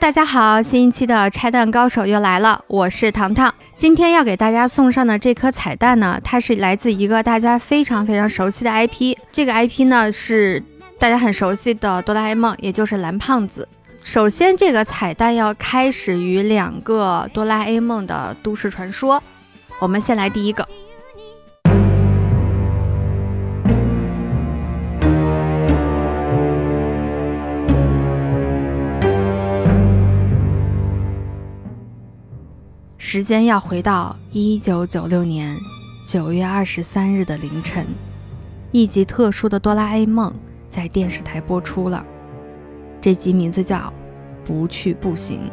大家好，新一期的拆弹高手又来了，我是糖糖。今天要给大家送上的这颗彩蛋呢，它是来自一个大家非常非常熟悉的 IP，这个 IP 呢是大家很熟悉的哆啦 A 梦，也就是蓝胖子。首先，这个彩蛋要开始于两个哆啦 A 梦的都市传说，我们先来第一个。时间要回到一九九六年九月二十三日的凌晨，一集特殊的哆啦 A 梦在电视台播出了。这集名字叫《不去不行》，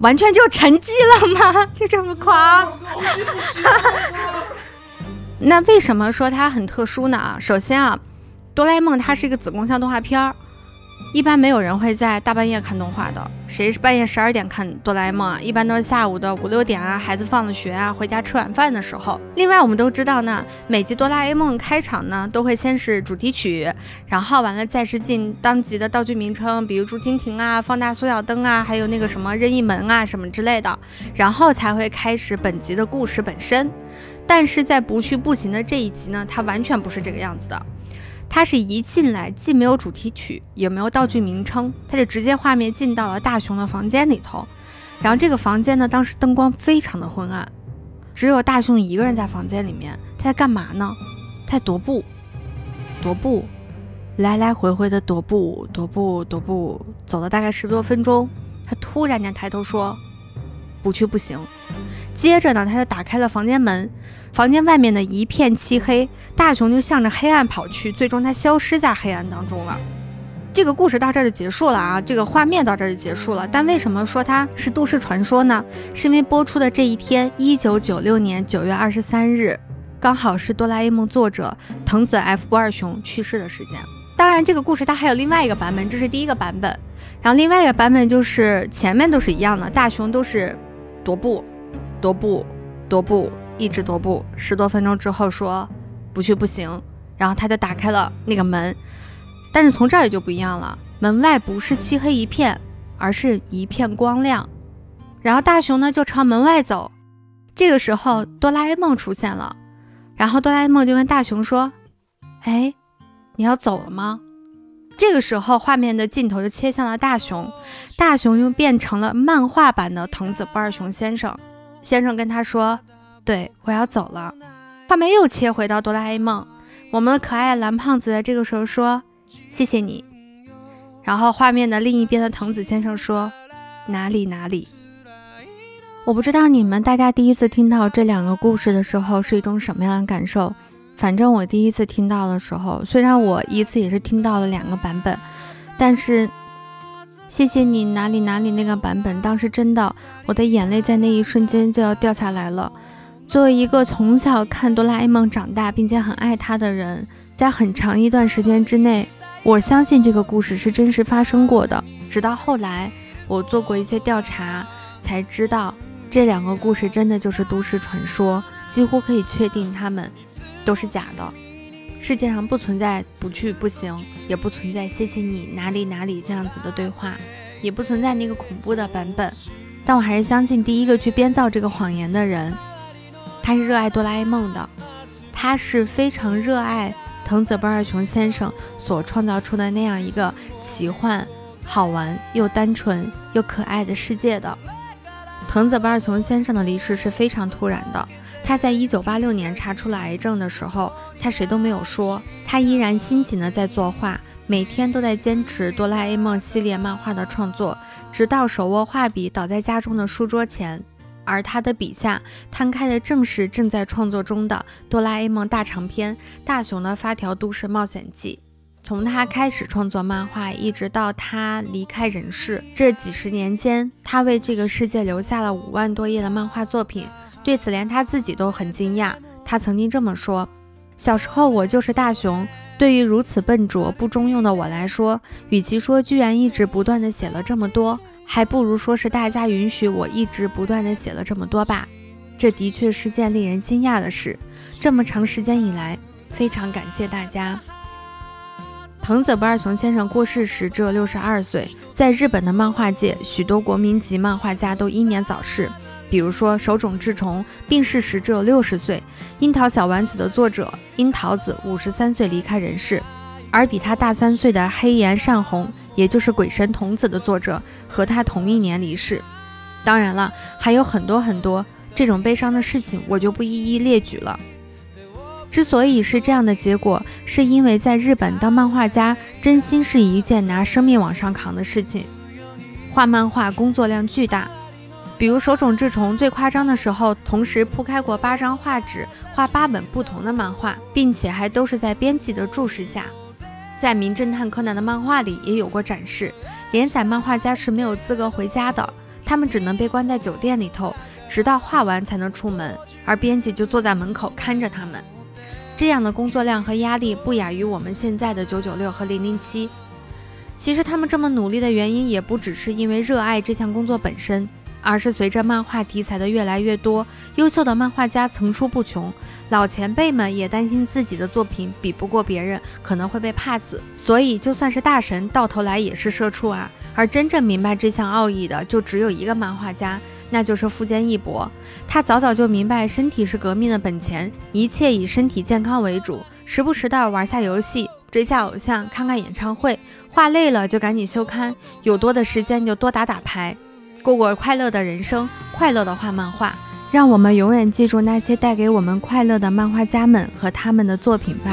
完全就沉寂了吗？就这么狂？那为什么说它很特殊呢？首先啊，哆啦 A 梦它是一个子宫向动画片儿。一般没有人会在大半夜看动画的，谁是半夜十二点看哆啦 A 梦啊？一般都是下午的五六点啊，孩子放了学啊，回家吃晚饭的时候。另外，我们都知道呢，每集哆啦 A 梦开场呢，都会先是主题曲，然后完了再是进当集的道具名称，比如竹蜻蜓啊、放大缩小灯啊，还有那个什么任意门啊什么之类的，然后才会开始本集的故事本身。但是在不去不行的这一集呢，它完全不是这个样子的。它是一进来，既没有主题曲，也没有道具名称，它就直接画面进到了大雄的房间里头。然后这个房间呢，当时灯光非常的昏暗，只有大雄一个人在房间里面。他在干嘛呢？他在踱步，踱步，来来回回的踱步，踱步，踱步，走了大概十多分钟，他突然间抬头说：“不去不行。”接着呢，他就打开了房间门。房间外面的一片漆黑，大雄就向着黑暗跑去，最终他消失在黑暗当中了。这个故事到这儿就结束了啊，这个画面到这儿就结束了。但为什么说它是都市传说呢？是因为播出的这一天，一九九六年九月二十三日，刚好是哆啦 A 梦作者藤子 F 不二雄去世的时间。当然，这个故事它还有另外一个版本，这是第一个版本。然后另外一个版本就是前面都是一样的，大雄都是踱步，踱步，踱步。一直踱步十多分钟之后说不去不行，然后他就打开了那个门，但是从这儿也就不一样了，门外不是漆黑一片，而是一片光亮。然后大雄呢就朝门外走，这个时候哆啦 A 梦出现了，然后哆啦 A 梦就跟大雄说：“哎，你要走了吗？”这个时候画面的镜头就切向了大雄，大雄又变成了漫画版的藤子不二雄先生，先生跟他说。对，我要走了。画面又切回到哆啦 A 梦，我们的可爱蓝胖子在这个时候说：“谢谢你。”然后画面的另一边的藤子先生说：“哪里哪里。”我不知道你们大家第一次听到这两个故事的时候是一种什么样的感受。反正我第一次听到的时候，虽然我一次也是听到了两个版本，但是谢谢你哪里哪里那个版本，当时真的我的眼泪在那一瞬间就要掉下来了。作为一个从小看哆啦 A 梦长大，并且很爱他的人，在很长一段时间之内，我相信这个故事是真实发生过的。直到后来，我做过一些调查，才知道这两个故事真的就是都市传说，几乎可以确定他们都是假的。世界上不存在不去不行，也不存在谢谢你哪里哪里这样子的对话，也不存在那个恐怖的版本。但我还是相信第一个去编造这个谎言的人。他是热爱哆啦 A 梦的，他是非常热爱藤子不二雄先生所创造出的那样一个奇幻、好玩又单纯又可爱的世界的。藤子不二雄先生的离世是非常突然的，他在一九八六年查出了癌症的时候，他谁都没有说，他依然辛勤的在作画，每天都在坚持哆啦 A 梦系列漫画的创作，直到手握画笔倒在家中的书桌前。而他的笔下摊开的正是正在创作中的《哆啦 A 梦大长篇：大雄的发条都市冒险记》。从他开始创作漫画，一直到他离开人世，这几十年间，他为这个世界留下了五万多页的漫画作品。对此，连他自己都很惊讶。他曾经这么说：“小时候，我就是大雄。对于如此笨拙不中用的我来说，与其说居然一直不断的写了这么多。”还不如说是大家允许我一直不断的写了这么多吧，这的确是件令人惊讶的事。这么长时间以来，非常感谢大家。藤子不二雄先生过世时只有六十二岁。在日本的漫画界，许多国民级漫画家都英年早逝，比如说手冢治虫病逝时只有六十岁，樱桃小丸子的作者樱桃子五十三岁离开人世，而比他大三岁的黑岩善宏，也就是鬼神童子的作者，和他同一年离世。当然了，还有很多很多这种悲伤的事情，我就不一一列举了。之所以是这样的结果，是因为在日本当漫画家真心是一件拿生命往上扛的事情。画漫画工作量巨大，比如手冢治虫最夸张的时候，同时铺开过八张画纸，画八本不同的漫画，并且还都是在编辑的注视下。在《名侦探柯南》的漫画里也有过展示。连载漫画家是没有资格回家的，他们只能被关在酒店里头，直到画完才能出门，而编辑就坐在门口看着他们。这样的工作量和压力不亚于我们现在的九九六和零零七。其实他们这么努力的原因，也不只是因为热爱这项工作本身，而是随着漫画题材的越来越多，优秀的漫画家层出不穷，老前辈们也担心自己的作品比不过别人，可能会被 pass。所以就算是大神，到头来也是社畜啊。而真正明白这项奥义的，就只有一个漫画家。那就是富坚义博，他早早就明白身体是革命的本钱，一切以身体健康为主，时不时的玩下游戏，追下偶像，看看演唱会，画累了就赶紧休刊，有多的时间就多打打牌，过过快乐的人生，快乐的画漫画，让我们永远记住那些带给我们快乐的漫画家们和他们的作品吧。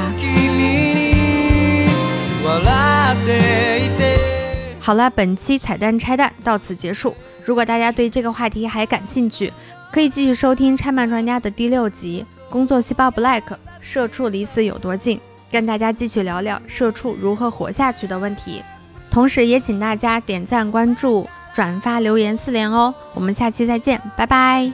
好了，本期彩蛋拆弹到此结束。如果大家对这个话题还感兴趣，可以继续收听拆漫专家的第六集《工作细胞 Black 社畜离死有多近》，跟大家继续聊聊社畜如何活下去的问题。同时，也请大家点赞、关注、转发、留言四连哦。我们下期再见，拜拜。